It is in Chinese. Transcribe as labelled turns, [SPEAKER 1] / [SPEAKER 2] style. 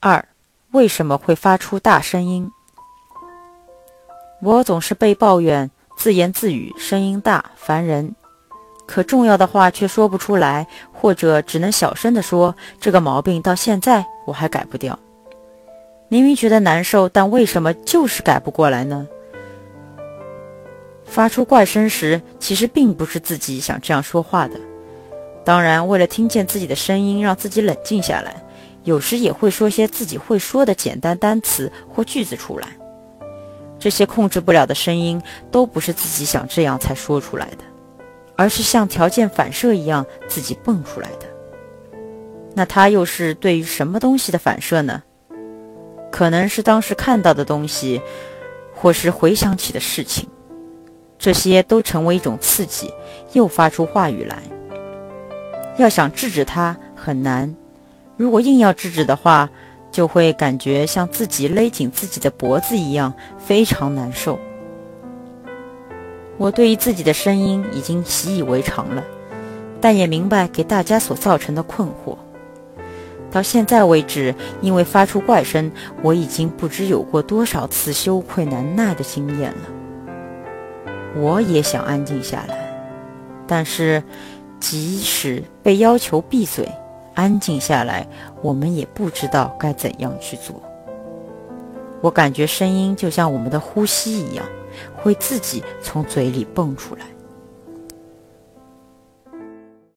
[SPEAKER 1] 二，为什么会发出大声音？我总是被抱怨自言自语，声音大，烦人。可重要的话却说不出来，或者只能小声地说。这个毛病到现在我还改不掉。明明觉得难受，但为什么就是改不过来呢？发出怪声时，其实并不是自己想这样说话的。当然，为了听见自己的声音，让自己冷静下来，有时也会说些自己会说的简单单词或句子出来。这些控制不了的声音，都不是自己想这样才说出来的，而是像条件反射一样自己蹦出来的。那它又是对于什么东西的反射呢？可能是当时看到的东西，或是回想起的事情，这些都成为一种刺激，又发出话语来。要想制止它很难，如果硬要制止的话，就会感觉像自己勒紧自己的脖子一样，非常难受。我对于自己的声音已经习以为常了，但也明白给大家所造成的困惑。到现在为止，因为发出怪声，我已经不知有过多少次羞愧难耐的经验了。我也想安静下来，但是。即使被要求闭嘴、安静下来，我们也不知道该怎样去做。我感觉声音就像我们的呼吸一样，会自己从嘴里蹦出来。